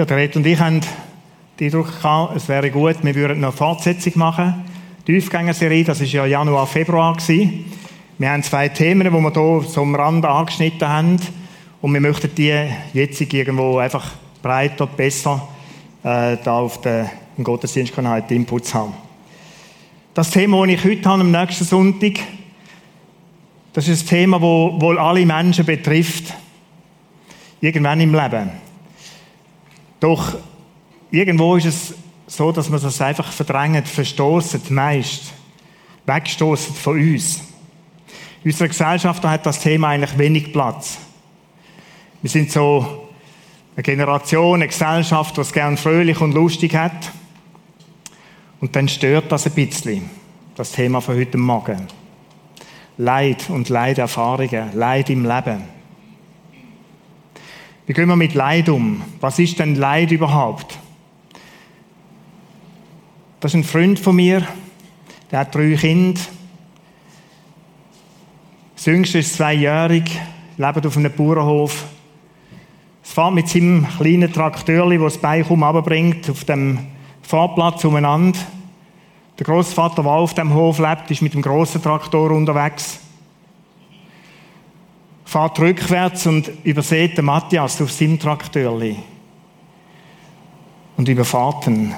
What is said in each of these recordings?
Ja, der Red und ich haben den Eindruck es wäre gut, wir würden noch eine Fortsetzung machen. Die Aufgängerserie, das war ja Januar, Februar. Gewesen. Wir haben zwei Themen, die wir hier so am Rand angeschnitten haben. Und wir möchten die jetzt irgendwo einfach breiter, besser äh, da auf den, Gottesdienstkanal die Inputs haben. Das Thema, das ich heute habe, am nächsten Sonntag, das ist ein Thema, das wohl alle Menschen betrifft. Irgendwann im Leben. Doch irgendwo ist es so, dass man das einfach verdrängt, verstoßen, meist, wegstoßen von uns. In unserer Gesellschaft hat das Thema eigentlich wenig Platz. Wir sind so eine Generation, eine Gesellschaft, die es gern fröhlich und lustig hat. Und dann stört das ein bisschen, das Thema von heute Morgen. Leid und Leiderfahrungen, Leid im Leben. Wie gehen wir mit Leid um? Was ist denn Leid überhaupt? Das ist ein Freund von mir, der hat drei Kinder. Das jüngste ist zweijährig, lebt auf einem Bauernhof. Es fährt mit seinem kleinen Trakteur, das das Bein kaum runterbringt, auf dem Fahrplatz umeinander. Der Großvater, der auf dem Hof lebt, ist mit dem großen Traktor unterwegs fährt rückwärts und übersieht den Matthias auf seinem Traktörli und überfahrt ihn.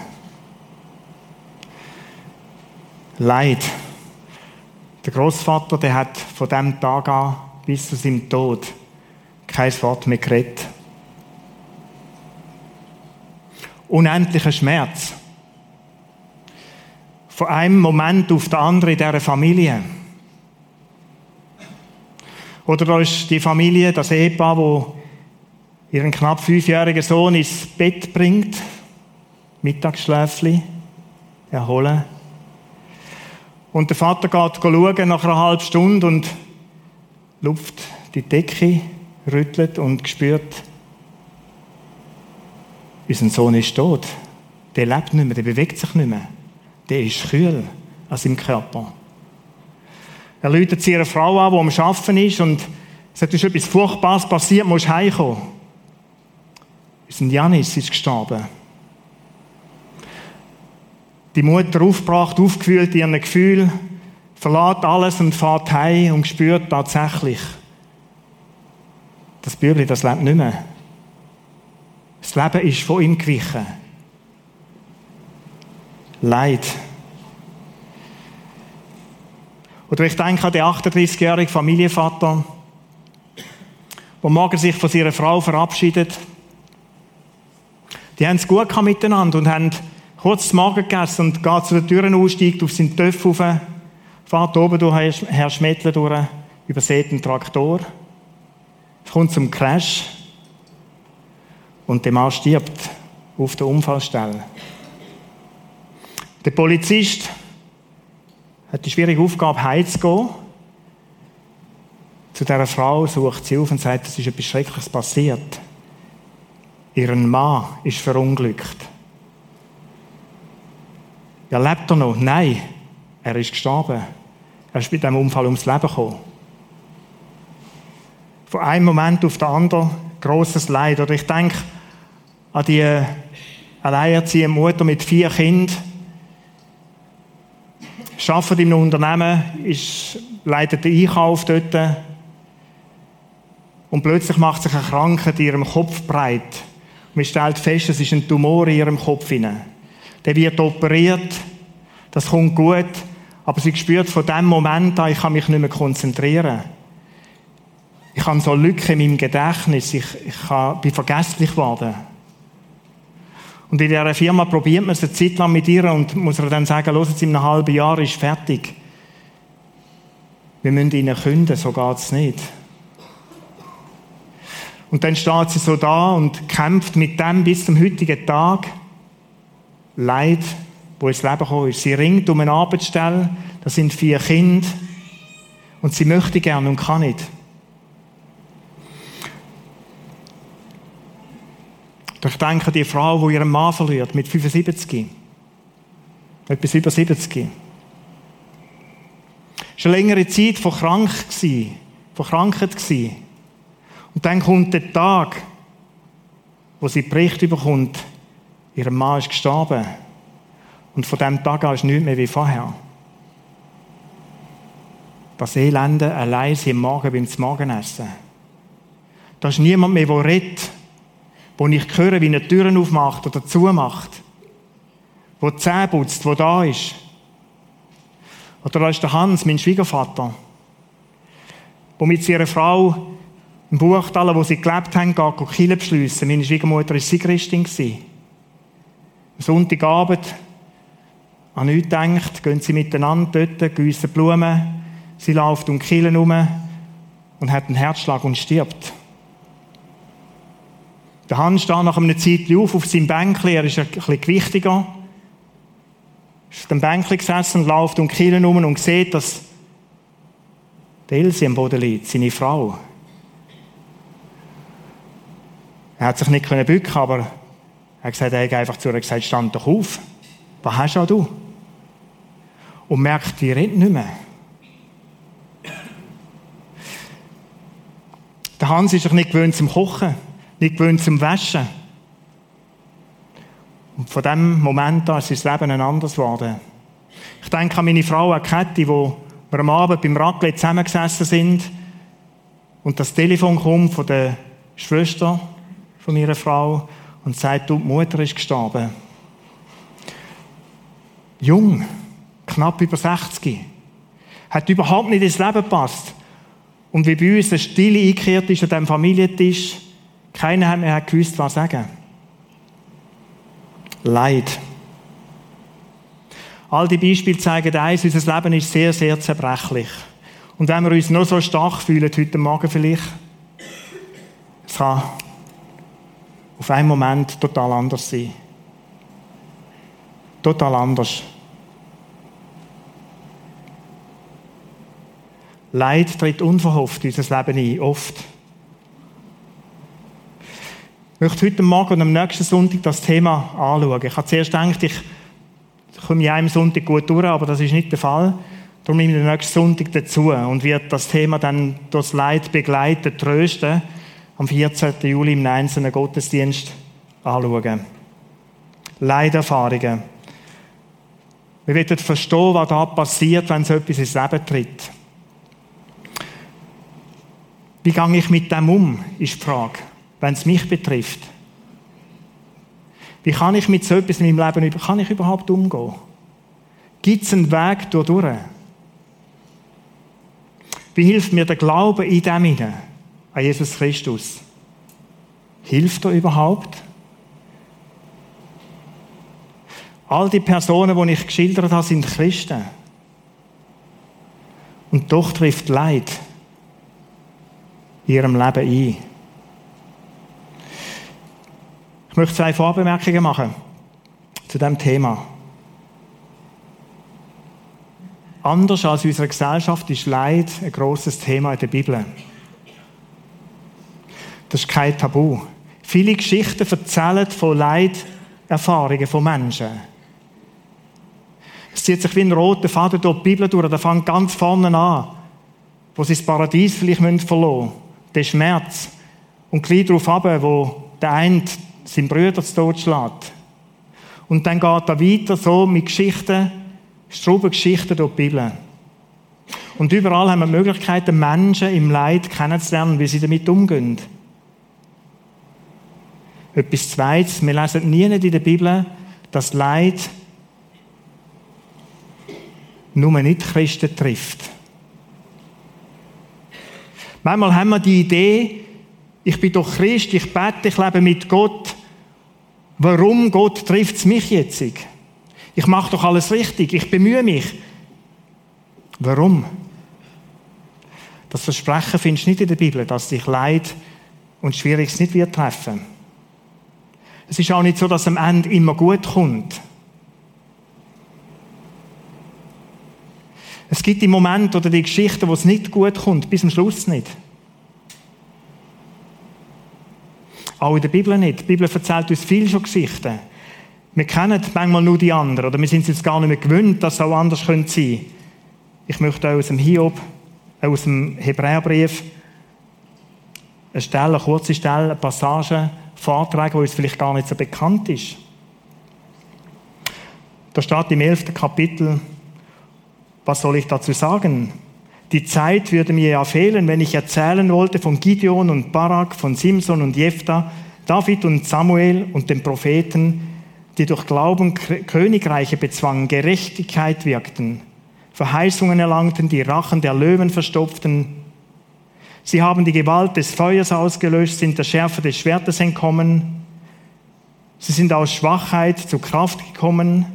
Leid. Der Großvater, der hat von dem Tag an bis zu seinem Tod kein Wort mehr geredet. Unendlicher Schmerz. Von einem Moment auf den anderen in dieser Familie. Oder da ist die Familie, das Ehepaar, wo ihren knapp fünfjährigen Sohn ins Bett bringt, Mittagsschläfli, erholen. Und der Vater geht schauen nach einer halben Stunde und lupft die Decke, rüttelt und spürt, unser Sohn ist tot. Der lebt nicht mehr, der bewegt sich nicht mehr. Der ist kühl an seinem Körper. Er läutet ihre Frau an, die am Arbeiten ist und sagt, es ist etwas Furchtbares passiert, musst heimkommen. Unser Janis ist gestorben. Die Mutter aufgebracht, aufgewühlt in ihren Gefühl, verlässt alles und fährt heim und spürt tatsächlich, das Bürli, das lebt nicht mehr. Das Leben ist von ihm gewichen. Leid. Oder ich denke an den 38-jährigen Familienvater, der morgen sich von seiner Frau verabschiedet. Die haben es gut miteinander und haben kurz das Morgen gegessen und geht zu den Türen aussteigt, auf seinen Töpf rauf, fährt oben durch Herr Schmettler durch, übersät den Traktor, kommt zum Crash und der Mann stirbt auf der Unfallstelle. Der Polizist hat die schwierige Aufgabe, heimzugehen. Zu dieser Frau sucht sie auf und sagt, es ist etwas Schreckliches passiert. Ihren Mann ist verunglückt. Ja, lebt er noch? Nein, er ist gestorben. Er ist bei diesem Unfall ums Leben gekommen. Von einem Moment auf den anderen großes Leid. Oder ich denke an die alleinerziehende Mutter mit vier Kindern, arbeitet in einem Unternehmen, ist, leitet den Einkauf dort und plötzlich macht sich eine Krankheit in ihrem Kopf breit. Man stellt fest, es ist ein Tumor in ihrem Kopf. Der wird operiert, das kommt gut, aber sie spürt von dem Moment an, ich kann mich nicht mehr konzentrieren. Ich habe so Lücken in meinem Gedächtnis, ich, ich bin vergesslich geworden. Und in dieser Firma probiert man es eine Zeit lang mit ihr und muss ihr dann sagen, los, jetzt in einem halben Jahr ist fertig. Wir müssen ihnen künden, so geht es nicht. Und dann steht sie so da und kämpft mit dem bis zum heutigen Tag. Leid, wo ins Leben gekommen ist. Sie ringt um eine Arbeitsstelle, das sind vier Kinder. Und sie möchte gerne und kann nicht. Ich denke, die Frau, die ihren Mann verliert, mit 75. Etwas über 70. Schon längere Zeit von krank gewesen, von Krankheit gewesen. Und dann kommt der Tag, wo sie Bericht bekommt, ihr Mann ist gestorben. Und von dem Tag an ist nichts mehr wie vorher. Das Elende allein sie am Morgen beim Morgenessen. Da ist niemand mehr, der redet, wo ich höre, wie eine Türen aufmacht oder zumacht, wo die Zähne putzt, wo da ist. Oder da ist der Hans, mein Schwiegervater, der mit seiner Frau im Buchtal, wo sie gelebt haben, geht Kille beschliessen. Meine Schwiegermutter war Christin. Am Sonntagabend an nichts denkt, gehen sie miteinander dort, gießen Blumen, sie läuft um die herum und hat einen Herzschlag und stirbt. Der Hans steht nach einer Zeit auf auf seinem Bänkchen, er ist ein bisschen gewichtiger, ist auf dem Bänkchen gesessen und läuft um die herum und sieht, dass Elsie am Boden liegt, seine Frau. Er hat sich nicht bücken aber er hat gesagt, er hat einfach zu ihr gesagt, stand doch auf. Was hast auch du? Und merkt, die redet nicht mehr. Der Hans ist sich nicht gewöhnt zum Kochen, nicht gewöhnt zum Waschen. Und von dem Moment an ist sein Leben ein anderes geworden. Ich denke an meine Frau, an Käthi, wo wir am Abend beim Raclette zusammengesessen sind und das Telefon kommt von der Schwester von ihrer Frau und sagt, du, die Mutter ist gestorben. Jung, knapp über 60. Hat überhaupt nicht ins Leben gepasst. Und wie bei uns eine Stille eingekehrt ist an diesem Familientisch, keiner hat mehr gewusst, was sagen. Leid. All die Beispiele zeigen eins, unser Leben ist sehr, sehr zerbrechlich. Und wenn wir uns noch so stark fühlen, heute Morgen vielleicht, es kann auf einen Moment total anders sein. Total anders. Leid tritt unverhofft in unser Leben ein, oft. Möchte heute Morgen und am nächsten Sonntag das Thema anschauen. Ich habe zuerst gedacht, ich komme ja einem Sonntag gut durch, aber das ist nicht der Fall. Darum nehme ich den nächsten Sonntag dazu und werde das Thema dann durch Leid begleiten, trösten, am 14. Juli im einzelnen Gottesdienst anschauen. Leiderfahrungen. Wir werden verstehen, was da passiert, wenn so etwas ins Leben tritt. Wie gehe ich mit dem um, ist die Frage, wenn es mich betrifft. Wie kann ich mit so etwas in meinem Leben kann ich überhaupt umgehen? Gibt es einen Weg durch? Wie hilft mir der Glaube in dem hinein, an Jesus Christus? Hilft er überhaupt? All die Personen, die ich geschildert habe, sind Christen. Und doch trifft Leid in ihrem Leben ein. Ich möchte zwei Vorbemerkungen machen zu dem Thema. Anders als in unserer Gesellschaft ist Leid ein großes Thema in der Bibel. Das ist kein Tabu. Viele Geschichten erzählen von Leiderfahrungen von Menschen. Es zieht sich wie ein roter Faden durch die Bibel durch. Der fängt ganz vorne an, wo sie das Paradies vielleicht verloren müssen der Schmerz. Und gleich darauf ab, wo der eine seinen Brüder zu Tod schlägt. Und dann geht er weiter so mit Geschichten, Geschichten durch die Bibel. Und überall haben wir die Möglichkeit, Menschen im Leid kennenzulernen, wie sie damit umgehen. Etwas Zweites, wir lesen nie in der Bibel, dass Leid nur nicht Christen trifft. Manchmal haben wir die Idee, ich bin doch Christ, ich bete, ich lebe mit Gott. Warum Gott trifft es mich jetzt? Ich mache doch alles richtig, ich bemühe mich. Warum? Das Versprechen findest du nicht in der Bibel, dass dich Leid und Schwieriges nicht wird treffen. Es ist auch nicht so, dass am Ende immer gut kommt. Es gibt die Momente oder die Geschichten, wo es nicht gut kommt, bis zum Schluss nicht. Auch in der Bibel nicht. Die Bibel erzählt uns viel schon Geschichten. Wir kennen manchmal nur die anderen oder wir sind es jetzt gar nicht mehr gewöhnt, dass es auch anders sein könnte. Ich möchte auch aus dem Hiob, aus dem Hebräerbrief eine Stelle, eine kurze Stelle, eine Passage vortragen, die uns vielleicht gar nicht so bekannt ist. Da steht im 11. Kapitel, was soll ich dazu sagen? Die Zeit würde mir ja fehlen, wenn ich erzählen wollte von Gideon und Barak, von Simson und Jephthah, David und Samuel und den Propheten, die durch Glauben Königreiche bezwangen, Gerechtigkeit wirkten, Verheißungen erlangten, die Rachen der Löwen verstopften, Sie haben die Gewalt des Feuers ausgelöscht, sind der Schärfe des Schwertes entkommen. Sie sind aus Schwachheit zu Kraft gekommen.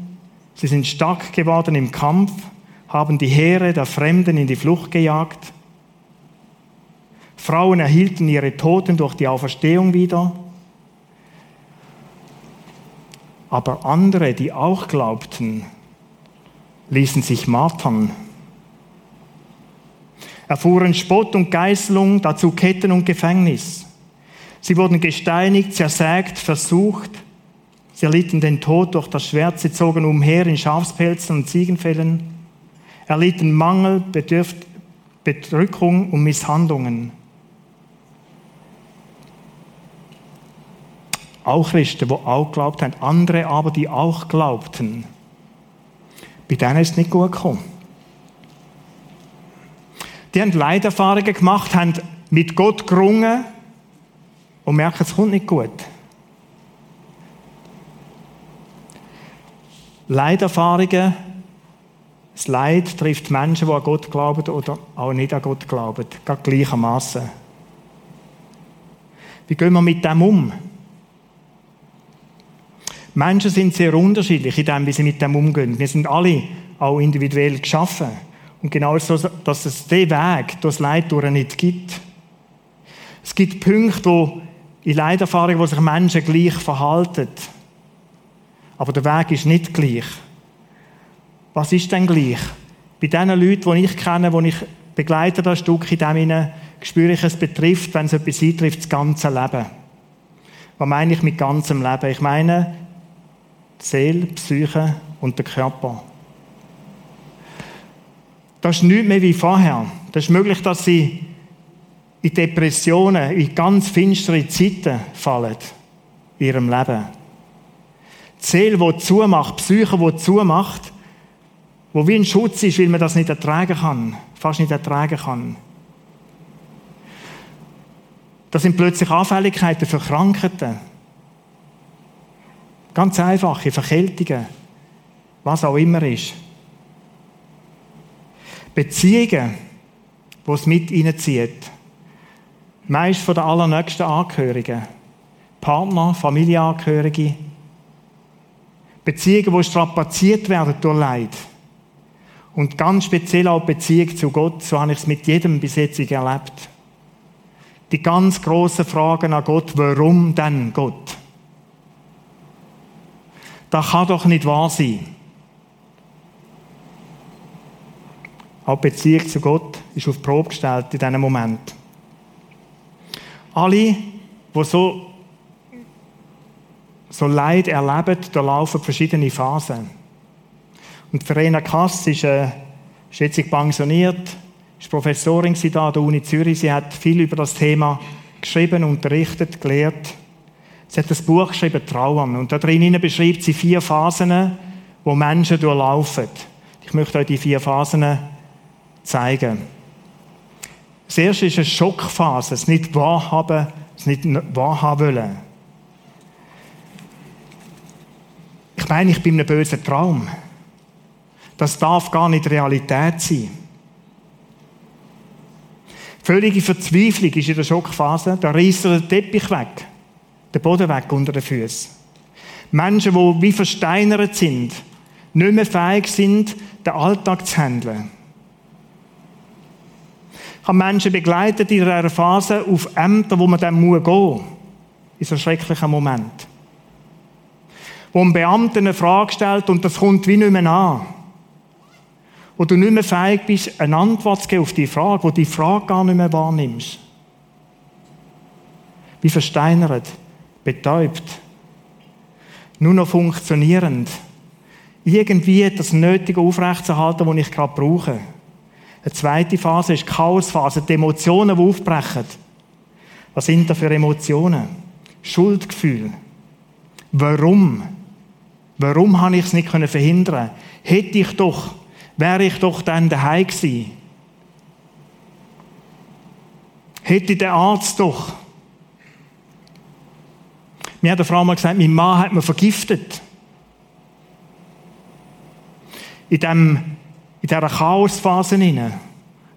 Sie sind stark geworden im Kampf, haben die Heere der Fremden in die Flucht gejagt. Frauen erhielten ihre Toten durch die Auferstehung wieder. Aber andere, die auch glaubten, ließen sich martern erfuhren Spott und Geißelung, dazu Ketten und Gefängnis. Sie wurden gesteinigt, zersägt, versucht. Sie erlitten den Tod durch das Schwert, sie zogen umher in Schafspelzen und Ziegenfällen, erlitten Mangel, Bedürft, Bedrückung und Misshandlungen. Auch Christen, die auch glaubt haben, andere aber, die auch glaubten. Bei denen ist es nicht gut gekommen. Die haben Leiderfahrungen gemacht, haben mit Gott gerungen und merken, es kommt nicht gut. Leiderfahrungen, das Leid trifft Menschen, die an Gott glauben oder auch nicht an Gott glauben, gerade gleichermaßen. Wie gehen wir mit dem um? Menschen sind sehr unterschiedlich in dem, wie sie mit dem umgehen. Wir sind alle auch individuell geschaffen. Und genau so, dass es den Weg durch das Leid durch nicht gibt. Es gibt Punkte, wo in Leiderfahrungen, wo sich Menschen gleich verhalten. Aber der Weg ist nicht gleich. Was ist denn gleich? Bei den Leuten, die ich kenne, die ich begleite, das Stück in dem spüre ich, es betrifft, wenn es etwas eintrifft, das ganze Leben. Was meine ich mit ganzem Leben? Ich meine die Seele, die Psyche und der Körper. Das ist nichts mehr wie vorher. Das ist möglich, dass sie in Depressionen, in ganz finstere Zeiten fallen in ihrem Leben. Die Seele, die zumacht, die Psyche, die zumacht, wo wie ein Schutz ist, weil man das nicht ertragen kann, fast nicht ertragen kann. Das sind plötzlich Anfälligkeiten für Krankheiten. Ganz einfache Verkältungen, was auch immer ist. Beziehungen, die es mit reinzieht. Meist von den allernächsten Angehörigen. Partner, Familienangehörige. Beziehungen, die strapaziert werden durch Leid. Und ganz speziell auch Beziehung zu Gott, so habe ich es mit jedem bis jetzt erlebt. Die ganz großen Fragen an Gott, warum denn Gott? Das kann doch nicht wahr sein. Auch die Beziehung zu Gott ist auf die Probe gestellt in diesem Moment. Alle, die so, so Leid erleben, da laufen verschiedene Phasen. Und Verena Kass ist, äh, ist jetzt pensioniert, ist Professorin da an der Uni Zürich. Sie hat viel über das Thema geschrieben, unterrichtet, gelehrt. Sie hat das Buch geschrieben, Trauern. Und da drin beschreibt sie vier Phasen, wo Menschen durchlaufen. Ich möchte euch die vier Phasen zeigen. Das erste ist eine Schockphase, es nicht wahrhaben, es nicht wahrhaben wollen. Ich meine, ich bin in einem bösen Traum. Das darf gar nicht Realität sein. Völlige Verzweiflung ist in der Schockphase. Da reißt er den Teppich weg, den Boden weg unter den Füßen. Menschen, die wie versteinert sind, nicht mehr fähig sind, den Alltag zu handeln. Ich habe Menschen begleitet in dieser Phase auf Ämter, wo man dann gehen muss. In so schrecklichen Moment. Wo ein Beamter eine Frage stellt und das kommt wie nicht mehr an. Wo du nicht mehr fähig bist, eine Antwort zu geben auf die Frage, wo die Frage gar nicht mehr wahrnimmst. Wie versteinert, betäubt, nur noch funktionierend. Irgendwie das Nötige aufrechtzuerhalten, was ich gerade brauche. Eine zweite Phase ist die Chaosphase, die Emotionen, die aufbrechen. Was sind da für Emotionen? Schuldgefühl. Warum? Warum habe ich es nicht verhindern Hätte ich doch, wäre ich doch dann daheim gewesen. Hätte der Arzt doch. Mir hat eine Frau mal gesagt, mein Mann hat mir vergiftet. In, dem, in dieser Chaosphase.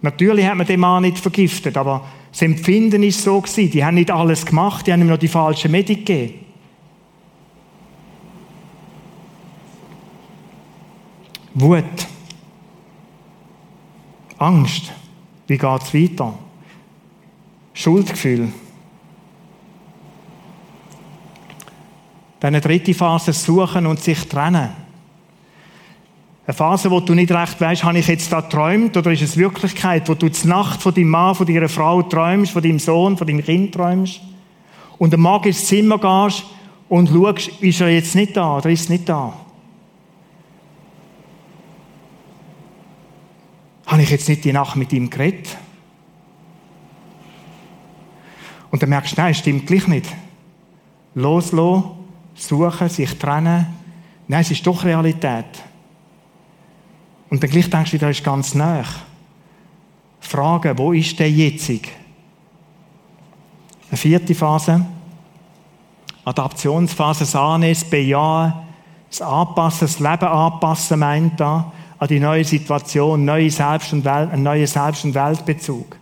Natürlich hat man den Mann nicht vergiftet, aber das Empfinden ist so gewesen. Die haben nicht alles gemacht, die haben ihm noch die falsche Medik gegeben. Wut. Angst. Wie geht es weiter? Schuldgefühl. Dann eine dritte Phase, suchen und sich trennen. Eine Phase, wo du nicht recht weißt, habe ich jetzt da träumt oder ist es Wirklichkeit, wo du die Nacht von deinem Mann, von deiner Frau träumst, von deinem Sohn, von deinem Kind träumst und am Morgen ins Zimmer gehst und schaust, ist er jetzt nicht da oder ist er nicht da? Habe ich jetzt nicht die Nacht mit ihm geredet? Und dann merkst du, nein, stimmt gleich nicht. Loslassen, suchen, sich trennen. Nein, es ist doch Realität. Und dann gleich denkst du wieder, ist ganz nah. Fragen, wo ist der jetzig? Eine vierte Phase. Adaptionsphase, das Annehmen, das Bejahen, das Anpassen, das Leben anpassen, meint da an die neue Situation, neue Selbst- und Welt, einen neuen Selbst- und Weltbezug.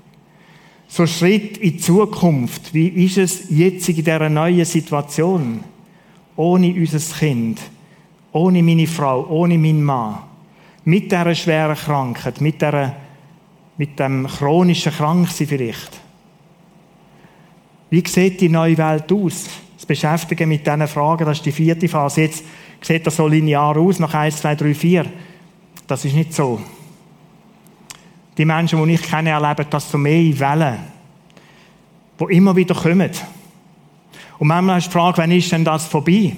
So Schritt in die Zukunft. Wie ist es jetzt in dieser neuen Situation? Ohne unser Kind, ohne meine Frau, ohne meinen Mann. Mit dieser schweren Krankheit, mit, dieser, mit dem chronischen Kranksein vielleicht. Wie sieht die neue Welt aus? Das Beschäftigen mit diesen Fragen, das ist die vierte Phase. Jetzt sieht das so linear aus, nach 1, 2, 3, 4. Das ist nicht so. Die Menschen, die ich kenne, erleben das so mehr in Wellen, die immer wieder kommen. Und manchmal ist die Frage, wann ist denn das vorbei?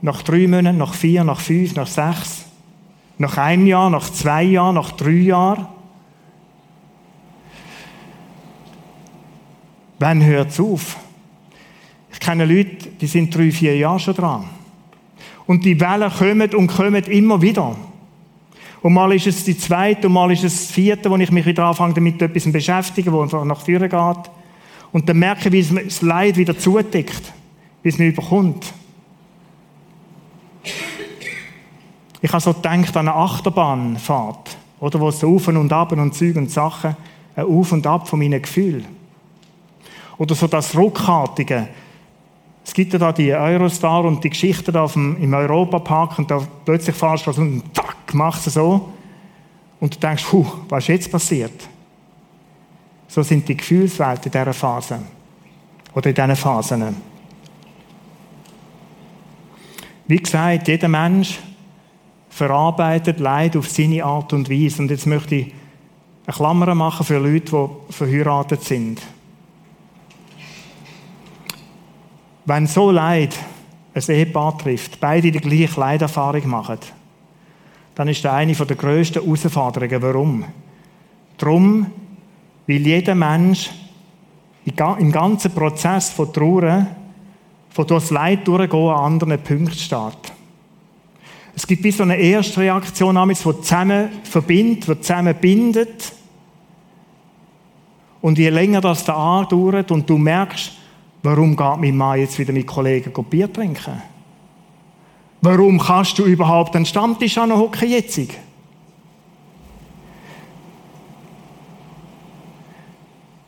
Nach drei Monaten, nach vier, nach fünf, nach sechs, nach einem Jahr, nach zwei Jahren, nach drei Jahren? Wann hört es auf? Ich kenne Leute, die sind drei, vier Jahre schon dran. Und die Wellen kommen und kommen immer wieder. Und mal ist es die zweite und mal ist es das vierte, wo ich mich wieder anfange, damit etwas zu beschäftigen, wo einfach nach vorne geht. Und dann merke ich, wie es das Leid wieder zudeckt, wie es mir überkommt. Ich habe so gedacht an eine Achterbahnfahrt, oder, wo es so auf und ab und Züge und Sachen, ein Auf und Ab von meinen Gefühlen. Oder so das Ruckartige. Es gibt ja da die Eurostar und die Geschichte da dem, im Europapark und da plötzlich fahrst du und zack, machst du so und du denkst, puh, was ist jetzt passiert? So sind die Gefühlswelten in dieser Phase. Oder in diesen Phasen. Wie gesagt, jeder Mensch verarbeitet Leid auf seine Art und Weise. Und jetzt möchte ich eine Klammer machen für Leute, die verheiratet sind. Wenn so Leid ein Ehepaar trifft, beide die gleiche Leiderfahrung machen, dann ist das eine der grössten Herausforderungen. Warum? Darum, weil jeder Mensch im ganzen Prozess von Trauer, von durchs Leid durchgehen, an anderen Punkten steht. Es gibt wie so eine erste Reaktion, die zusammen verbindet, die zusammen bindet. Und je länger das da andauert und du merkst, warum geht mein Mann jetzt wieder mit Kollegen Bier trinken? Warum kannst du überhaupt einen Stammtisch an hocken jetzt?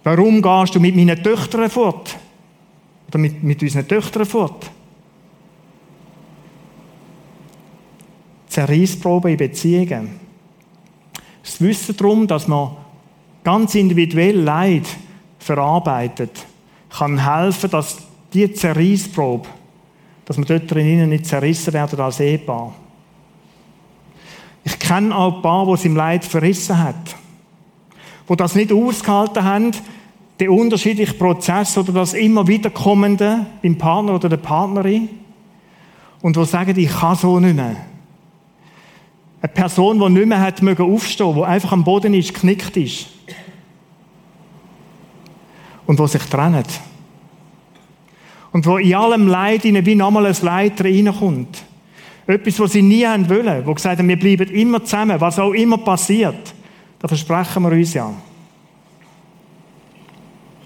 Warum gehst du mit meinen Töchtern fort? Oder mit, mit unseren Töchtern fort? Zerreißprobe in Beziehungen. Das Wissen darum, dass man ganz individuell Leid verarbeitet, kann helfen, dass die Zerreissprobe, dass wir dort drinnen nicht zerrissen werden als Ehepaar. Ich kenne auch ein paar, die es im Leid verrissen hat. Wo das nicht ausgehalten haben, den unterschiedlichen Prozess oder das immer wiederkommende beim Partner oder der Partnerin. Und wo sagen, ich kann so nicht mehr. Eine Person, die nicht mehr hat mögen aufstehen, die einfach am Boden ist, geknickt ist. Und wo sich trennt. Und wo in allem Leid ihnen wie nochmal ein Leid reinkommt. Etwas, was sie nie haben wollen, wo gesagt haben, wir bleiben immer zusammen, was auch immer passiert. Da versprechen wir uns ja.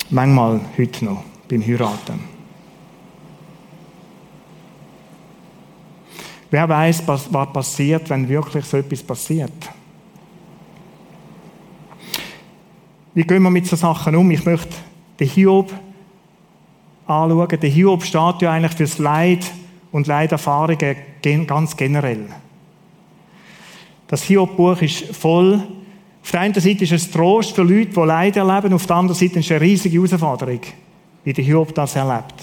Manchmal heute noch beim Heiraten. Wer weiß, was passiert, wenn wirklich so etwas passiert? Wie gehen wir mit so Sachen um? Ich möchte den Hiob anschauen. Der Hiob steht ja eigentlich fürs Leid und Leiderfahrungen ganz generell. Das Hiob-Buch ist voll. Auf der einen Seite ist es Trost für Leute, die Leid erleben, auf der anderen Seite ist es eine riesige Herausforderung, wie der Hiob das erlebt.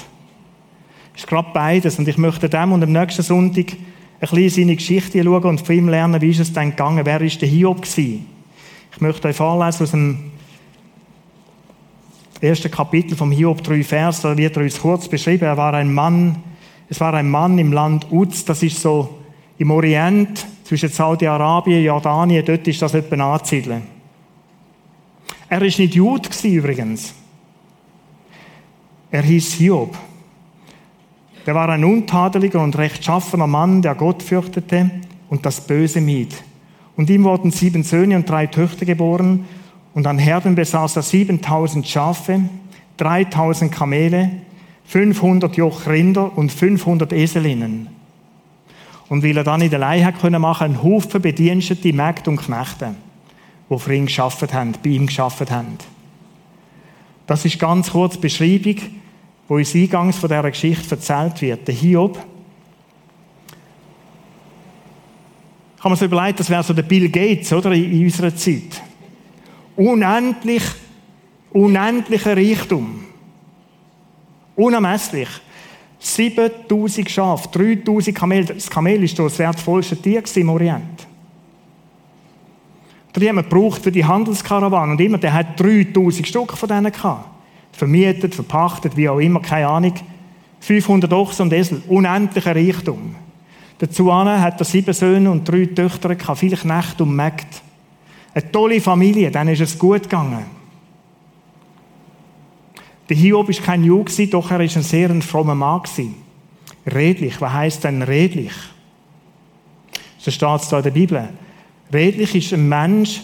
Es ist gerade beides. Und ich möchte dem und am nächsten Sonntag ein bisschen seine Geschichte schauen und von ihm lernen, wie ist es dann gegangen, wer ist der Hiob gewesen. Ich möchte euch vorlesen aus dem ersten Kapitel vom Hiob, drei Vers, da wird er uns kurz beschrieben. Er war ein Mann, es war ein Mann im Land Uz, das ist so im Orient, zwischen Saudi-Arabien Jordanien, dort ist das etwa anzusiedeln. Er ist nicht Jude übrigens. Er hieß Hiob. Der war ein untadeliger und rechtschaffener Mann, der Gott fürchtete und das Böse mied. Und ihm wurden sieben Söhne und drei Töchter geboren, und an Herden besaß er 7000 Schafe, 3000 Kamele, 500 Joch Rinder und 500 Eselinnen. Und weil er dann in der Leihe können machen, einen Haufen Bedienstete, Mägde und Knechte, die für ihn geschafft haben, bei ihm geschafft haben. Das ist ganz kurz die Beschreibung, wo uns eingangs von dieser Geschichte erzählt wird. Der Hiob. Kann man sich überlegen, das wäre so der Bill Gates, oder, in unserer Zeit. Unendlich, unendlicher Reichtum. Unermesslich. 7000 Schafe, 3000 Kamel. Das Kamel ist das wertvollste Tier im Orient. Die haben wir gebraucht für die Handelskarawane. Und immer, der hat 3000 Stück von denen gehabt. Vermietet, verpachtet, wie auch immer, keine Ahnung. 500 Ochsen und Esel. Unendlicher Reichtum. Dazu hat er sieben Söhne und drei Töchter gehabt, viele Knechte und Mägde. Eine tolle Familie, dann ist es gut gegangen. Der Hiob ist kein Jude, doch er ist ein sehr frommer Mann. Redlich, was heißt denn redlich? So steht es da in der Bibel. Redlich ist ein Mensch,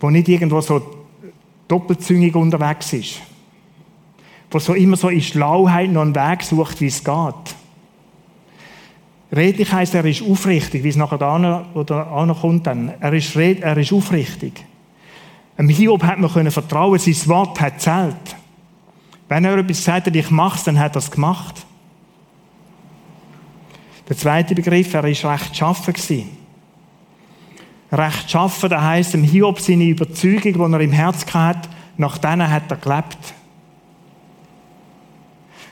der nicht irgendwo so doppelzüngig unterwegs ist. Der so immer so in Schlauheit noch einen Weg sucht, wie es geht. Redlich heißt, er ist aufrichtig, wie es nachher da oder kommt dann. Er ist, red, er ist aufrichtig. Dem Hiob hat man können vertrauen, sein Wort hat zählt. Wenn er etwas sagt, ich mach's, dann hat er es gemacht. Der zweite Begriff, er ist recht schaffen gewesen. Recht schaffen, das heisst, dem Hiob seine Überzeugung, die er im Herz hatte, nach denen hat er gelebt.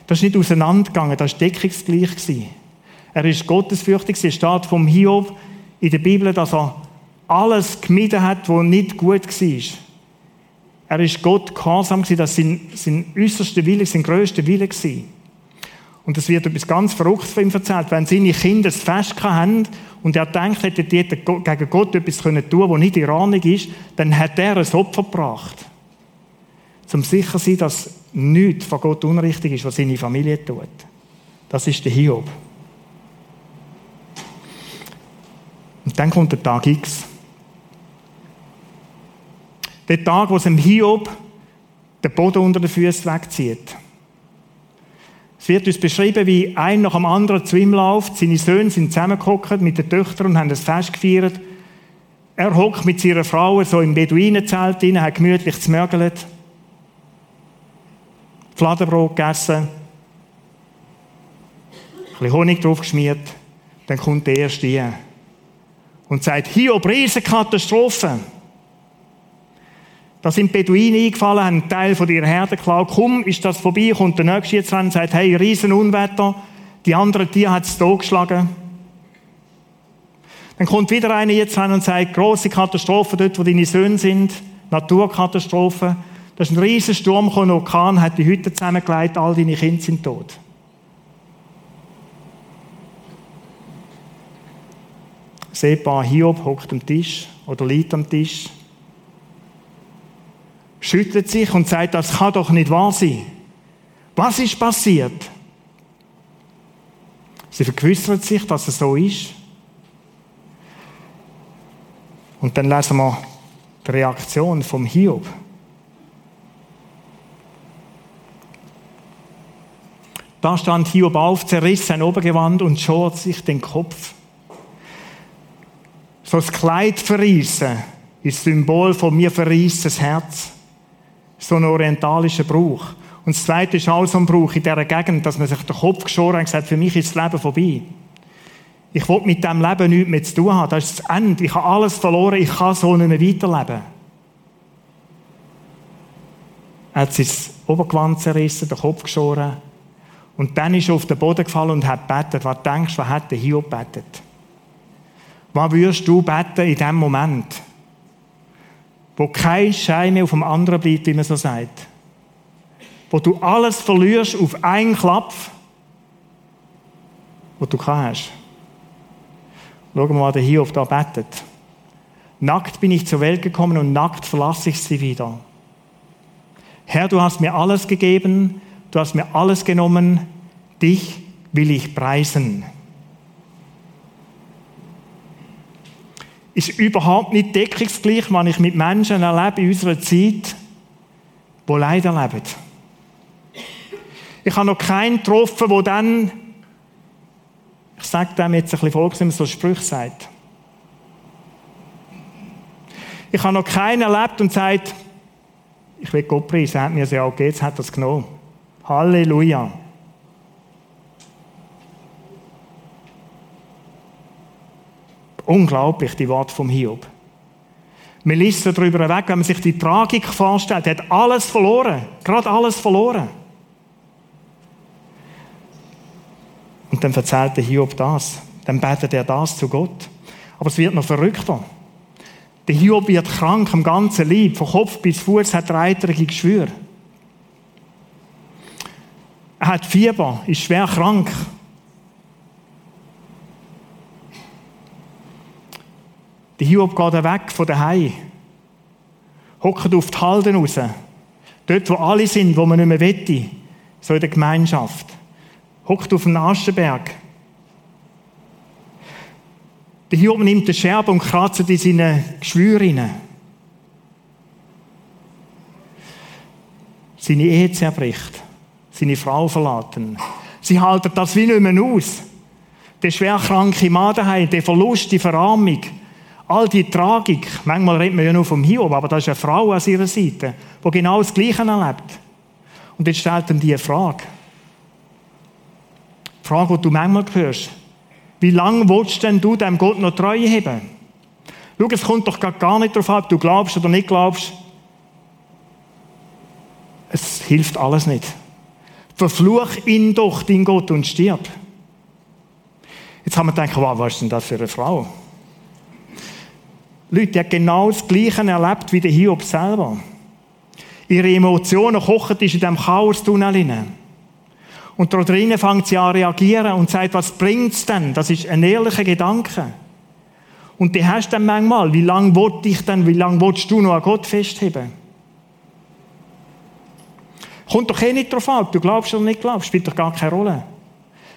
Das ist nicht auseinandergegangen, das war deckungsgleich. Gewesen. Er ist gottesfürchtig. Es steht vom Hiob in der Bibel, dass er alles gemieden hat, was nicht gut war. Er ist Gott gehorsam gewesen, das sein, sein äußerster Wille, sein größter Wille war. Und es wird etwas ganz Verrücktes von ihm erzählt. Wenn seine Kinder es Fest haben und er denkt, hätte die gegen Gott etwas tun können, was nicht in Ordnung ist, dann hat er ein Opfer gebracht. Zum sicher sein, dass nichts von Gott unrichtig ist, was seine Familie tut. Das ist der Hiob. Und dann kommt der Tag X. Der Tag, wo es dem Hiob den Boden unter den Füßen wegzieht. Es wird uns beschrieben, wie ein nach dem anderen zu ihm läuft. Seine Söhne sind zusammengekommen mit den Töchtern und haben das Fest gefeiert. Er hockt mit seiner Frau so im Beduinenzelt rein, hat gemütlich zmörgelt. Fladenbrot gegessen. Ein bisschen Honig drauf geschmiert. Dann kommt der erste und sagt, Hiob, Riesenkatastrophe. Da sind Beduinen eingefallen, haben einen Teil von ihrer Herde geklaut. Komm, ist das vorbei, kommt der Nächste jetzt ran und sagt, hey, riesen Unwetter. Die anderen Tiere hat es geschlagen. Dann kommt wieder einer jetzt ran und sagt, große Katastrophe dort, wo deine Söhne sind. Naturkatastrophe. Da ist ein riesen Sturm gekommen, Orkan hat die Hütte zusammengelegt, all deine Kinder sind tot. Sehbar Hiob hockt am Tisch oder liegt am Tisch, schüttelt sich und sagt, das kann doch nicht wahr sein. Was ist passiert? Sie vergewissert sich, dass es so ist. Und dann lesen wir die Reaktion vom Hiob. Da stand Hiob auf, zerriss sein Obergewand und schor sich den Kopf. So das Kleid verreissen ist Symbol von mir verreisses Herz. So ein orientalischer Brauch. Und das zweite ist auch so ein Brauch in dieser Gegend, dass man sich den Kopf geschoren hat und gesagt, für mich ist das Leben vorbei. Ich will mit diesem Leben nichts mehr zu tun haben. Das ist das Ende. Ich habe alles verloren. Ich kann so nicht mehr weiterleben. Er hat sein Obergewand zerrissen, den Kopf geschoren. Und dann ist er auf den Boden gefallen und hat betet. Was denkst du, was hat der Hiob betet? Was würdest du beten in dem Moment? Wo kein Schein mehr auf dem anderen bleibt, wie man so sagt. Wo du alles verlierst auf einen Klapp, wo du kannst. Schauen wir mal, der Hiob da betet. Nackt bin ich zur Welt gekommen und nackt verlasse ich sie wieder. Herr, du hast mir alles gegeben, du hast mir alles genommen, dich will ich preisen. Ist überhaupt nicht deckungsgleich, was ich mit Menschen erlebe in unserer Zeit, die Leid erleben. Ich habe noch keinen getroffen, der dann, ich sage dem jetzt ein bisschen wenn man so Sprüche sagt. Ich habe noch keinen erlebt und sagt, ich will Gott preisen, er hat mir das ja auch gegeben, jetzt hat er es genommen. Halleluja. Unglaublich, die Worte vom Hiob. Man liest darüber weg, wenn man sich die Tragik vorstellt. Er hat alles verloren. Gerade alles verloren. Und dann erzählt der Hiob das. Dann betet er das zu Gott. Aber es wird noch verrückter. Der Hiob wird krank am ganzen Leib. Von Kopf bis Fuß hat er eitrige Geschwür. Er hat Fieber, ist schwer krank. Der Hiob geht weg von daheim. Hockt auf die Halden raus. Dort, wo alle sind, wo man nicht mehr wette. So in der Gemeinschaft. Hockt auf dem Aschenberg. Der Hiob nimmt den Scherbe und kratzt in seine Geschwüre rein. Seine Ehe zerbricht. Seine Frau verlassen. Sie halten das wie nicht mehr aus. Der schwerkranke Mann der Verlust, die Verarmung all die Tragik, manchmal redet man ja nur vom Hiob, aber da ist eine Frau an ihrer Seite, die genau das Gleiche erlebt. Und jetzt stellt ihm die Frage. Die Frage, die du manchmal hörst. Wie lange willst denn du dem Gott noch Treue haben? Schau, es kommt doch gar nicht darauf ab, ob du glaubst oder nicht glaubst. Es hilft alles nicht. Verfluch ihn doch, dein Gott, und stirb. Jetzt haben wir gedacht, was ist denn das für eine Frau? Leute, haben genau das Gleiche erlebt wie der Hiob selber. Ihre Emotionen kochen in diesem Chaos-Tunnel. Und dort drinnen fängt sie an reagieren und sagt, was bringt's denn? Das ist ein ehrlicher Gedanke. Und die hast du dann manchmal, wie lange wollt ich denn, wie lange willst du noch an Gott festheben? Kommt doch eh nicht drauf an, ob du glaubst oder nicht glaubst, spielt doch gar keine Rolle.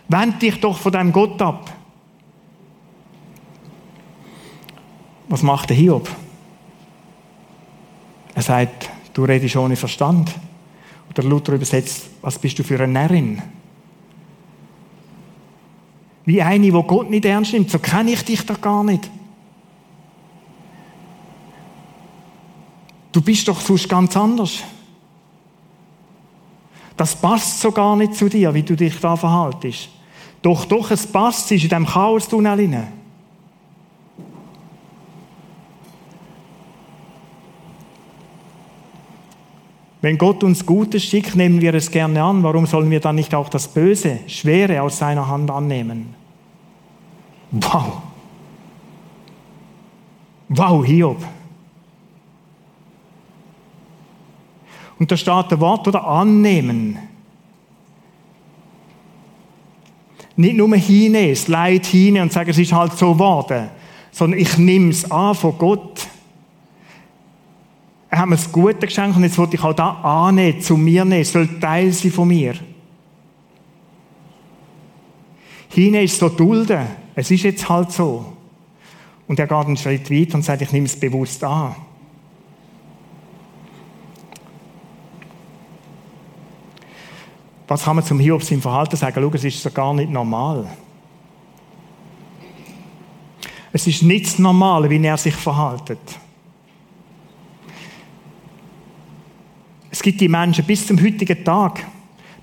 Wend dich doch von dem Gott ab. Was macht der Hiob? Er sagt, du redest ohne Verstand. Oder Luther übersetzt, was bist du für eine Närrin? Wie eine, wo Gott nicht ernst nimmt, so kenne ich dich doch gar nicht. Du bist doch sonst ganz anders. Das passt so gar nicht zu dir, wie du dich da verhaltest. Doch, doch, es passt, es ist in diesem Chaos-Tunnel hinein. Wenn Gott uns Gutes schickt, nehmen wir es gerne an. Warum sollen wir dann nicht auch das Böse, Schwere aus seiner Hand annehmen? Wow. Wow, Hiob. Und da steht der Wort oder annehmen. Nicht nur hinein, es Leid hinein und sagen, es ist halt so geworden, sondern ich nehme es an von Gott. Er hat mir das Gute geschenkt und jetzt wollte ich auch da annehmen, zu mir nehmen, es soll Teil sein von mir. Hinein ist so dulden, es ist jetzt halt so. Und er geht einen Schritt weiter und sagt, ich nehme es bewusst an. Was kann man zum Hiob seinem Verhalten sagen? Schau, es ist so gar nicht normal. Es ist nichts Normales, wie er sich verhaltet. Gibt die Menschen bis zum heutigen Tag.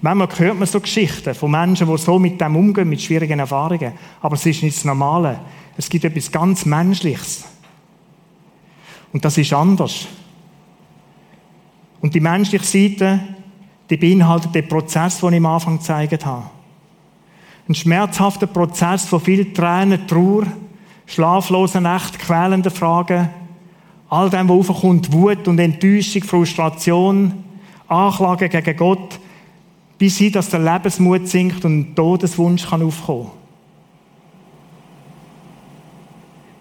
Manchmal hört man so Geschichten von Menschen, die so mit dem umgehen, mit schwierigen Erfahrungen. Aber es ist nichts Normales. Es gibt etwas ganz Menschliches. Und das ist anders. Und die menschliche Seite die beinhaltet den Prozess, den ich am Anfang gezeigt habe. Ein schmerzhafter Prozess von viel Tränen, Trauer, schlaflosen Nächten, quälenden Fragen, all dem, was aufkommt, Wut und Enttäuschung, Frustration, Anklage gegen Gott, bis hin, dass der Lebensmut sinkt und ein Todeswunsch kann aufkommen.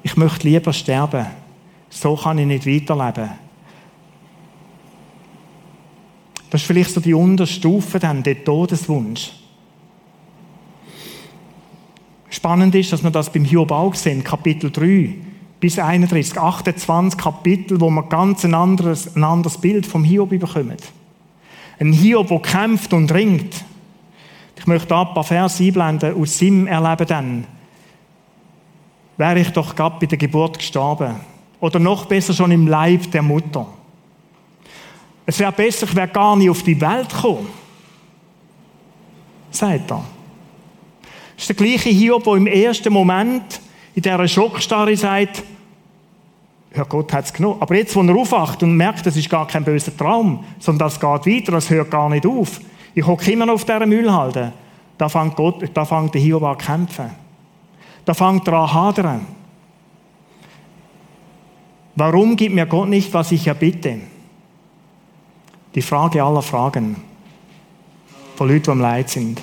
Ich möchte lieber sterben. So kann ich nicht weiterleben. Das ist vielleicht so die Unterstufe dann, der Todeswunsch. Spannend ist, dass wir das beim Hiob auch sehen, Kapitel 3 bis 31, 28 Kapitel, wo wir ganz ein anderes, ein anderes Bild vom Hiob bekommen. Ein Hiob, der kämpft und ringt. Ich möchte ein paar Verse einblenden aus seinem Erleben dann. Wäre ich doch gerade bei der Geburt gestorben. Oder noch besser schon im Leib der Mutter. Es wäre besser, ich wäre gar nicht auf die Welt gekommen. Sagt er. Das ist der gleiche Hiob, der im ersten Moment in dieser Schockstarre sagt, ja, Gott hat es genommen. Aber jetzt, wo er aufwacht und merkt, das ist gar kein böser Traum, sondern das geht weiter, das hört gar nicht auf. Ich hocke immer noch auf dieser Müllhalde. Da fängt, Gott, da fängt der Hiob an zu kämpfen. Da fängt er an hadern. Warum gibt mir Gott nicht, was ich erbitte? Die Frage aller Fragen von Leuten, die am Leid sind.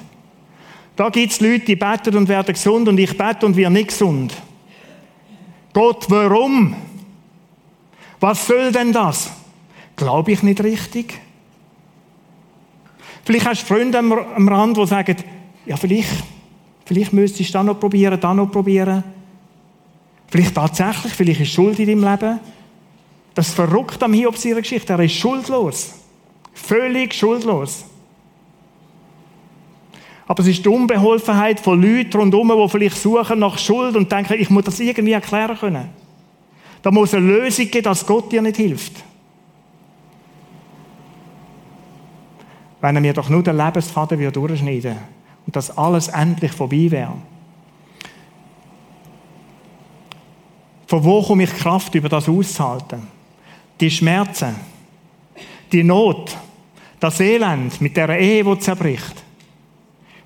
Da gibt es Leute, die beten und werden gesund und ich bete und wir nicht gesund. Gott, warum? Was soll denn das? Glaube ich nicht richtig? Vielleicht hast du Freunde am, Rand, die sagen, ja, vielleicht, vielleicht müsstest du das noch probieren, das noch probieren. Vielleicht tatsächlich, vielleicht ist Schuld in deinem Leben. Das verrückt am Hiobs ihrer Geschichte. Er ist schuldlos. Völlig schuldlos. Aber es ist die Unbeholfenheit von Leuten rundherum, die vielleicht suchen nach Schuld und denken, ich muss das irgendwie erklären können. Da muss eine Lösung geben, dass Gott dir nicht hilft. Wenn er mir doch nur den Lebensfaden durchschneiden und dass alles endlich vorbei wäre. Von wo komme ich Kraft, über das auszuhalten? Die Schmerzen, die Not, das Elend mit der Ehe, die zerbricht.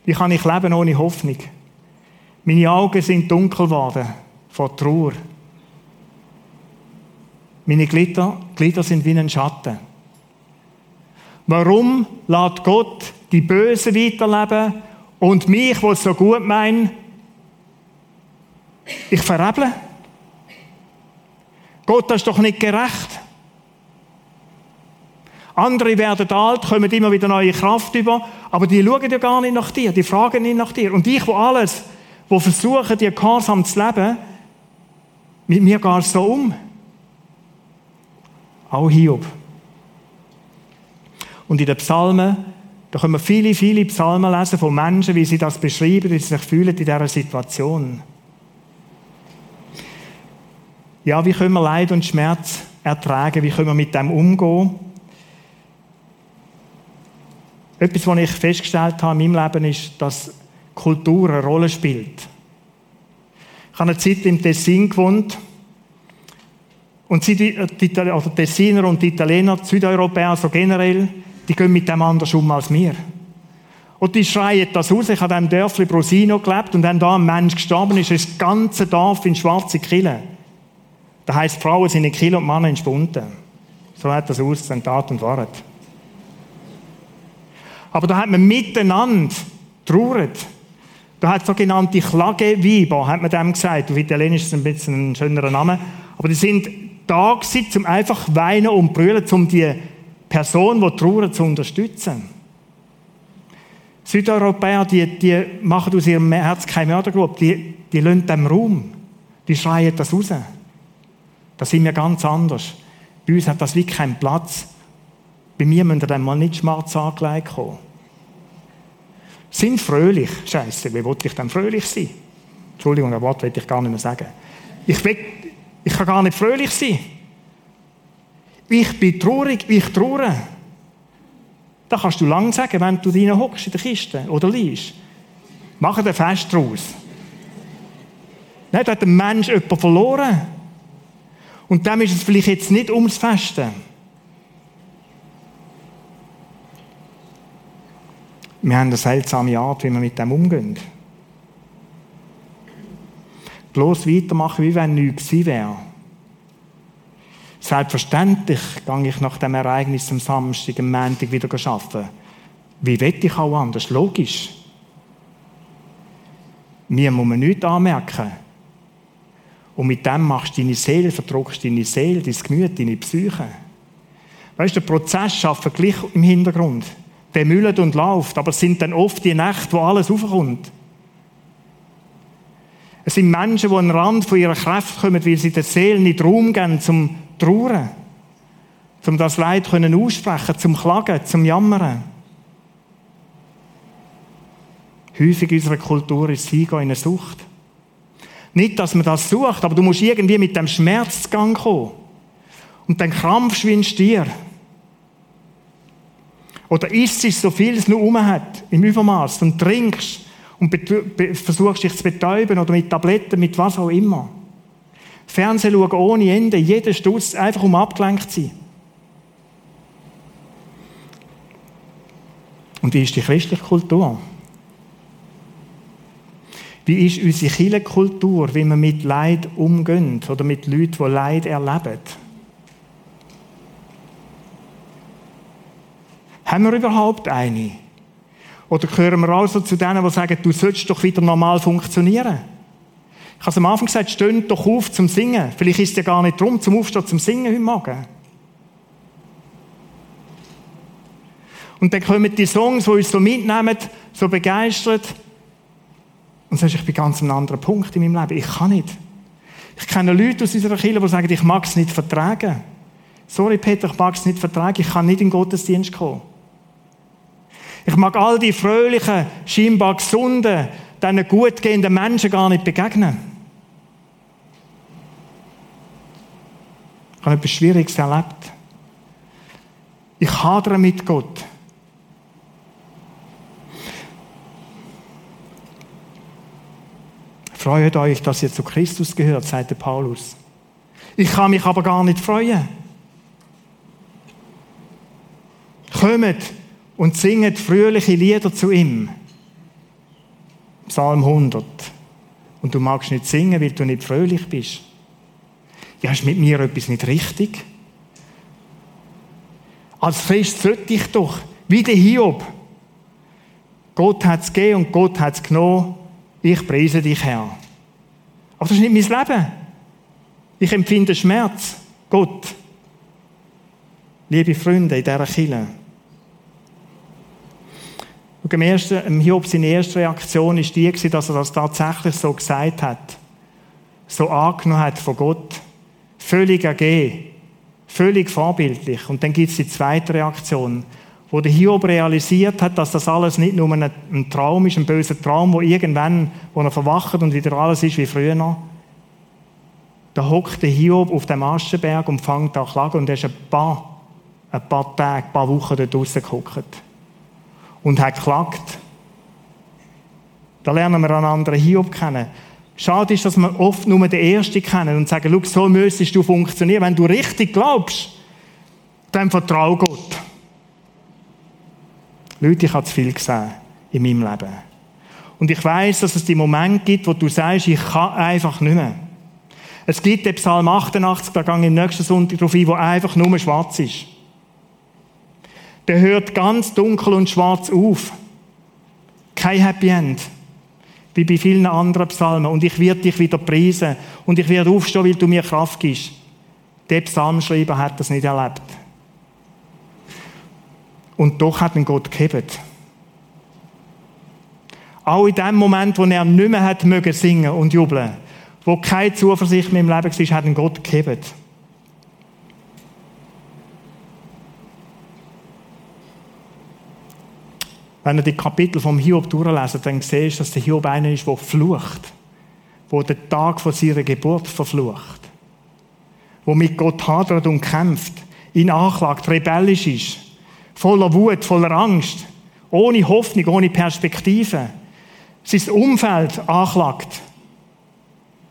Wie kann ich leben ohne Hoffnung? Meine Augen sind dunkel geworden vor Trauer. Meine Glieder, Glieder sind wie ein Schatten. Warum lässt Gott die Bösen weiterleben und mich, wo es so gut meint, ich vereble? Gott, das ist doch nicht gerecht. Andere werden alt, kommen immer wieder neue Kraft über, aber die schauen ja gar nicht nach dir, die fragen nicht nach dir. Und ich, wo alles, wo versuchen, dir gehorsam zu leben, mit mir es so um. Auch Hiob. Und in den Psalmen, da können wir viele, viele Psalmen lesen von Menschen, wie sie das beschreiben, wie sie sich fühlen in dieser Situation. Ja, wie können wir Leid und Schmerz ertragen? Wie können wir mit dem umgehen? Etwas, was ich festgestellt habe in meinem Leben, ist, dass Kultur eine Rolle spielt. Ich habe eine Zeit im Tessin gewohnt Und sie, die, also die Tessiner und die Italiener, die Südeuropäer so generell, die gehen mit dem anders um als wir. Und die schreien das aus. Ich habe in diesem Dörfli Brosino gelebt und wenn da ein Mensch gestorben ist, ist das ganze Dorf in schwarze Kille. Das heisst, Frauen sind in Kille und Männer in Spunten. So hat das aus, in Tat und Wahrheit. Aber da hat man miteinander trauert. Da hat sogenannte Klageweiber, hat man dem gesagt. Auf Italienisch ist es ein bisschen ein schönerer Name. Aber die sind da gewesen, um einfach weinen und brüllen, um die Person, die trauert, zu unterstützen. Südeuropäer, die, die machen aus ihrem Herz keine Mördergrube, die, die lassen dem Raum. Die schreien das raus. Da sind wir ganz anders. Bei uns hat das wie keinen Platz. Bei mir müsst ihr dann mal nicht schwarz angelegt kommen. Sind fröhlich. Scheiße, wie wollte ich denn fröhlich sein? Entschuldigung, ein Wort will ich gar nicht mehr sagen. Ich, will, ich kann gar nicht fröhlich sein. Ich bin traurig, ich traure. Das kannst du lang sagen, wenn du drinnen hockst in der Kiste oder liest. Mach ein Fest draus. Nein, da hat ein Mensch jemanden verloren. Und dem ist es vielleicht jetzt nicht ums Festen. Wir haben eine seltsame Art, wie wir mit dem umgehen. Bloß weitermachen, wie wenn nichts gewesen wäre. Selbstverständlich gehe ich nach dem Ereignis am Samstag, am Montag wieder arbeiten. Wie will ich auch anders? Logisch. Mir muss man nichts anmerken. Und mit dem machst du deine Seele, verdruckst deine Seele, dein Gemüt, deine Psyche. Weißt du, der Prozess schafft gleich im Hintergrund. Der müllt und läuft, aber es sind dann oft die Nächte, wo alles aufkommt. Es sind Menschen, die an den Rand von ihrer Kraft kommen, weil sie der Seele nicht Raum geben zum Trauern, zum das Leid können aussprechen, zum Klagen, zum Jammern. Häufig in unserer Kultur ist es in eine Sucht. Nicht, dass man das sucht, aber du musst irgendwie mit dem Schmerzgang kommen. Und dann krampfst du in dir. Oder isst es so viel es nur um hat, im Übermaß, und trinkst und versuchst dich zu betäuben oder mit Tabletten, mit was auch immer. Fernsehen schauen ohne Ende, jeder Stutz, einfach um abgelenkt zu sein. Und wie ist die christliche Kultur? Wie ist unsere Kirchenkultur, wie wir mit Leid umgehen oder mit Leuten, die Leid erleben? Haben wir überhaupt eine? Oder gehören wir also zu denen, die sagen, du sollst doch wieder normal funktionieren? Ich habe am Anfang gesagt, stöhnt doch auf zum Singen. Vielleicht ist es ja gar nicht drum, zum Aufstehen, zum Singen heute Morgen. Und dann kommen die Songs, die uns so mitnehmen, so begeistert. Und sagst, ich bin ganz an einem anderen Punkt in meinem Leben. Ich kann nicht. Ich kenne Leute aus unserer Kirche, die sagen, ich mag es nicht vertragen. Sorry, Peter, ich mag es nicht vertragen. Ich kann nicht in den Gottesdienst kommen. Ich mag all die fröhlichen, scheinbar gesunden, diesen gut gehenden Menschen gar nicht begegnen. Ich habe etwas Schwieriges erlebt. Ich hadere mit Gott. Freut euch, dass ihr zu Christus gehört, sagte Paulus. Ich kann mich aber gar nicht freuen. Kommt und singet fröhliche Lieder zu ihm. Psalm 100. Und du magst nicht singen, weil du nicht fröhlich bist. Ja, ist mit mir etwas nicht richtig? Als Christ sollte ich doch, wie der Hiob, Gott hat es gegeben und Gott hat es genommen, ich preise dich, Herr. Aber das ist nicht mein Leben. Ich empfinde Schmerz. Gott. Liebe Freunde in dieser Kirche. Und im ersten, im Hiob, seine erste Reaktion war die, dass er das tatsächlich so gesagt hat. So angenommen hat von Gott. Völlig ergeben. Völlig vorbildlich. Und dann gibt es die zweite Reaktion wo der Hiob realisiert hat, dass das alles nicht nur ein, ein Traum ist, ein böser Traum, wo irgendwann, wo er verwacht und wieder alles ist wie früher noch. Da hockt der Hiob auf dem Aschenberg und fängt an zu klagen und er ist ein paar, ein paar Tage, ein paar Wochen dort rausgeguckt. Und hat geklagt. Da lernen wir einen anderen Hiob kennen. Schade ist, dass wir oft nur den Ersten kennen und sagen, schau, so müsstest du funktionieren. Wenn du richtig glaubst, dann vertrau Gott. Leute, ich habe zu viel gesehen in meinem Leben. Und ich weiß, dass es die Momente gibt, wo du sagst, ich kann einfach nicht mehr. Es gibt den Psalm 88, da gehe ich im nächsten Sonntag darauf ein, wo einfach nur schwarz ist. Der hört ganz dunkel und schwarz auf. Kein Happy End wie bei vielen anderen Psalmen. Und ich werde dich wieder preisen und ich werde aufstehen, weil du mir Kraft gibst. Der Psalmschreiber hat das nicht erlebt. Und doch hat ihn Gott gehebt. Auch in dem Moment, wo er nicht mehr hat singen und jubeln, wo keine Zuversicht mehr im Leben war, hat ihn Gott gehebt. Wenn ihr die Kapitel vom Hiob durchlesen, dann siehst du, dass der Hiob einer ist, der flucht. Der den Tag von seiner Geburt verflucht. Der mit Gott hadert und kämpft. Ihn anklagt, rebellisch ist. Voller Wut, voller Angst. Ohne Hoffnung, ohne Perspektive. Sein Umfeld anklagt.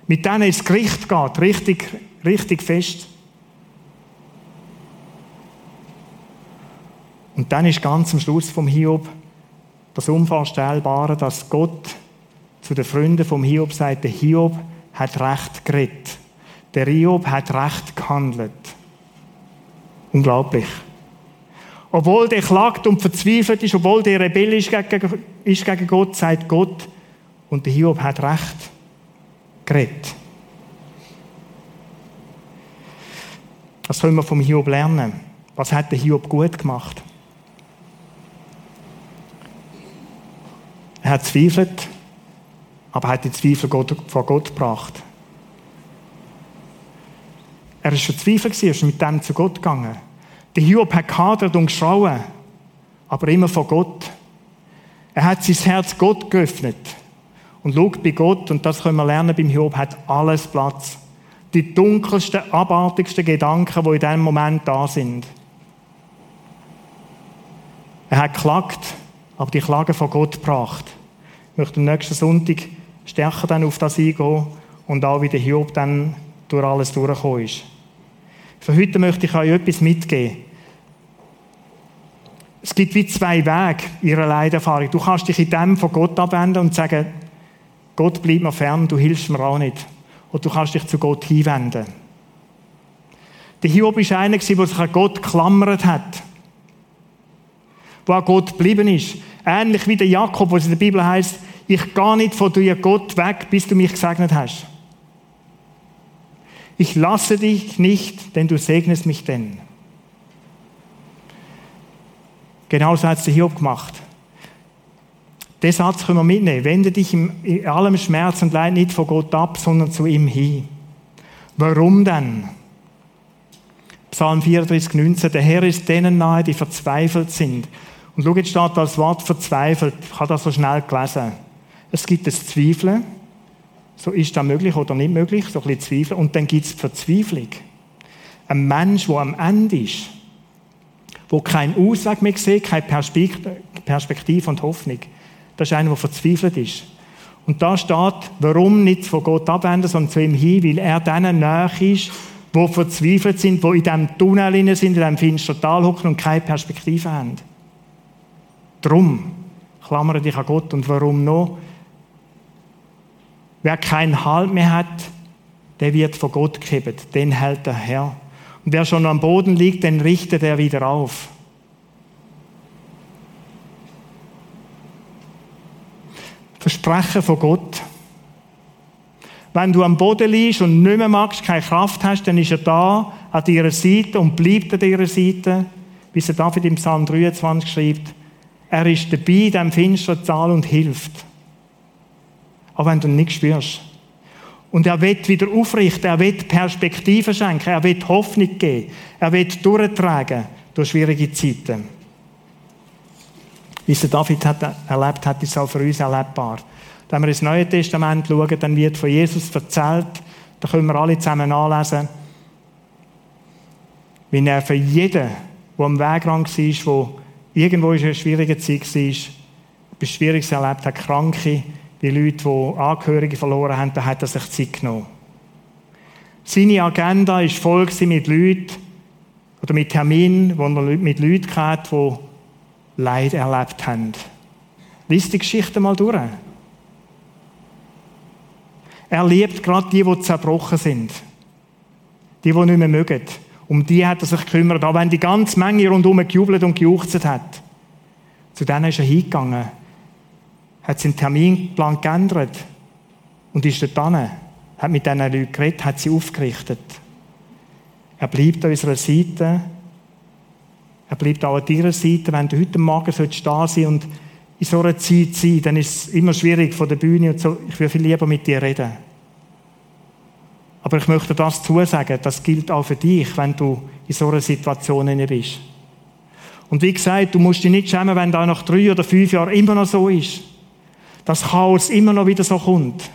Mit denen ins Gericht geht. Richtig, richtig fest. Und dann ist ganz am Schluss vom Hiob das Unvorstellbare, dass Gott zu den Freunden vom Hiob sagt, der Hiob hat recht geredet. Der Hiob hat recht gehandelt. Unglaublich. Obwohl der klagt und verzweifelt ist, obwohl der rebellisch ist gegen Gott, sagt Gott, und der Hiob hat recht geredet. Was können wir vom Hiob lernen? Was hat der Hiob gut gemacht? Er hat zweifelt, aber hat die Zweifel vor Gott gebracht. Er ist verzweifelt, er ist mit dem zu Gott gegangen. Der Hiob hat gehadert und geschrauen, aber immer vor Gott. Er hat sein Herz Gott geöffnet und schaut bei Gott, und das können wir lernen beim Hiob, hat alles Platz. Die dunkelsten, abartigsten Gedanken, die in diesem Moment da sind. Er hat geklagt, aber die Klage vor Gott gebracht möchte am nächsten Sonntag stärker dann auf das eingehen und auch wie der Hiob dann durch alles durchgekommen ist. Für heute möchte ich euch etwas mitgeben. Es gibt wie zwei Wege ihrer Leiderfahrung. Du kannst dich in dem von Gott abwenden und sagen, Gott bleibt mir fern, du hilfst mir auch nicht. Und du kannst dich zu Gott hinwenden. Der Hiob war einer, der sich an Gott geklammert hat. Der an Gott geblieben ist. Ähnlich wie der Jakob, wo es in der Bibel heißt, ich gehe nicht von dir Gott weg, bis du mich gesegnet hast. Ich lasse dich nicht, denn du segnest mich denn. Genauso hat es der Hiob gemacht. Den Satz können wir mitnehmen. Wende dich in allem Schmerz und Leid nicht von Gott ab, sondern zu ihm hin. Warum denn? Psalm 34, 19. Der Herr ist denen nahe, die verzweifelt sind. Und schau, jetzt steht das Wort verzweifelt. Ich habe das so schnell gelesen. Es gibt das Zweifeln. So ist das möglich oder nicht möglich, so ein bisschen Zweifeln. Und dann gibt es Verzweiflung. Ein Mensch, der am Ende ist, der keinen Ausweg mehr sieht, keine Perspektive und Hoffnung. Das ist einer, der verzweifelt ist. Und da steht, warum nicht von Gott abwenden, sondern zu ihm hin, weil er denen nahe ist, die verzweifelt sind, die in diesem Tunnel sind, in diesem finsteren Tal hocken und keine Perspektive haben. Drum klammere dich an Gott. Und warum noch? Wer keinen Halt mehr hat, der wird von Gott gehebt. Den hält der Herr. Und wer schon am Boden liegt, den richtet er wieder auf. Versprechen von Gott. Wenn du am Boden liegst und nicht mehr magst, keine Kraft hast, dann ist er da an deiner Seite und bleibt an deiner Seite, wie es David im Psalm 23 schreibt. Er ist dabei diesem finsteren Zahl und hilft auch wenn du nichts spürst. Und er wird wieder aufrichten, er wird Perspektive schenken, er wird Hoffnung geben, er wird durchtragen durch schwierige Zeiten. Wie es David hat erlebt hat, ist auch für uns erlebbar. Wenn wir ins Neue Testament schauen, dann wird von Jesus erzählt, da können wir alle zusammen anlesen, wie er für jeden, der am Wegrang war, der irgendwo in einer schwierigen Zeit war, etwas Schwieriges erlebt hat, Kranke, wie Leute, die Angehörige verloren haben, da hat er sich Zeit genommen. Seine Agenda war voll mit Leuten oder mit Terminen, wo er mit Leuten hatte, die Leid erlebt haben. Lies die Geschichte mal durch. Er liebt gerade die, die zerbrochen sind. Die, die nicht mehr mögen. Um die hat er sich gekümmert. Auch wenn die ganze Menge rundherum gejubelt und gejuchzt hat. Zu denen ist er hingegangen. Hat seinen Terminplan geändert. Und ist dort hin. Hat mit diesen Leuten geredet, hat sie aufgerichtet. Er bleibt an unserer Seite. Er bleibt auch an deiner Seite. Wenn du heute Morgen da sein und in so einer Zeit sein, dann ist es immer schwierig von der Bühne und so. Ich will viel lieber mit dir reden. Aber ich möchte das zusagen, das gilt auch für dich, wenn du in so einer Situation bist. Und wie gesagt, du musst dich nicht schämen, wenn da nach drei oder fünf Jahren immer noch so ist. Das Chaos immer noch wieder so kommt.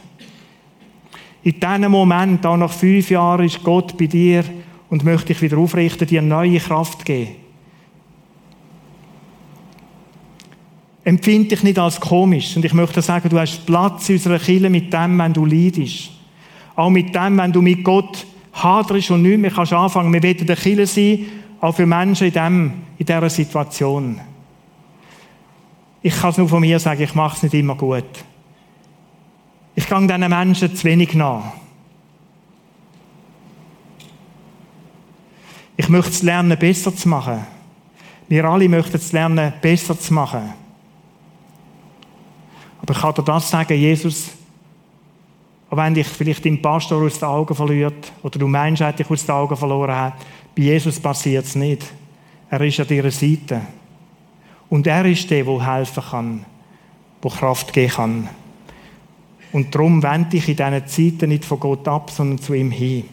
In diesem Moment, auch nach fünf Jahren, ist Gott bei dir und möchte dich wieder aufrichten, dir neue Kraft geben. Empfinde dich nicht als komisch. Und ich möchte sagen, du hast Platz in unserer Kirche mit dem, wenn du leidest. Auch mit dem, wenn du mit Gott haderst und nicht mehr kannst anfangen. Wir wollen der Kirche sein, auch für Menschen in, dem, in dieser Situation. Ich kann es nur von mir sagen, ich mache es nicht immer gut. Ich gehe diesen Menschen zu wenig nach. Ich möchte es lernen, besser zu machen. Wir alle möchten es lernen, besser zu machen. Aber ich kann dir das sagen, Jesus, auch wenn dich vielleicht dein Pastor aus den Augen verliert oder du hat dich aus den Augen verloren hat, bei Jesus passiert es nicht. Er ist an deiner Seite. Und er ist der, der helfen kann, der Kraft geben kann. Und darum wende dich in diesen Zeiten nicht von Gott ab, sondern zu ihm hin.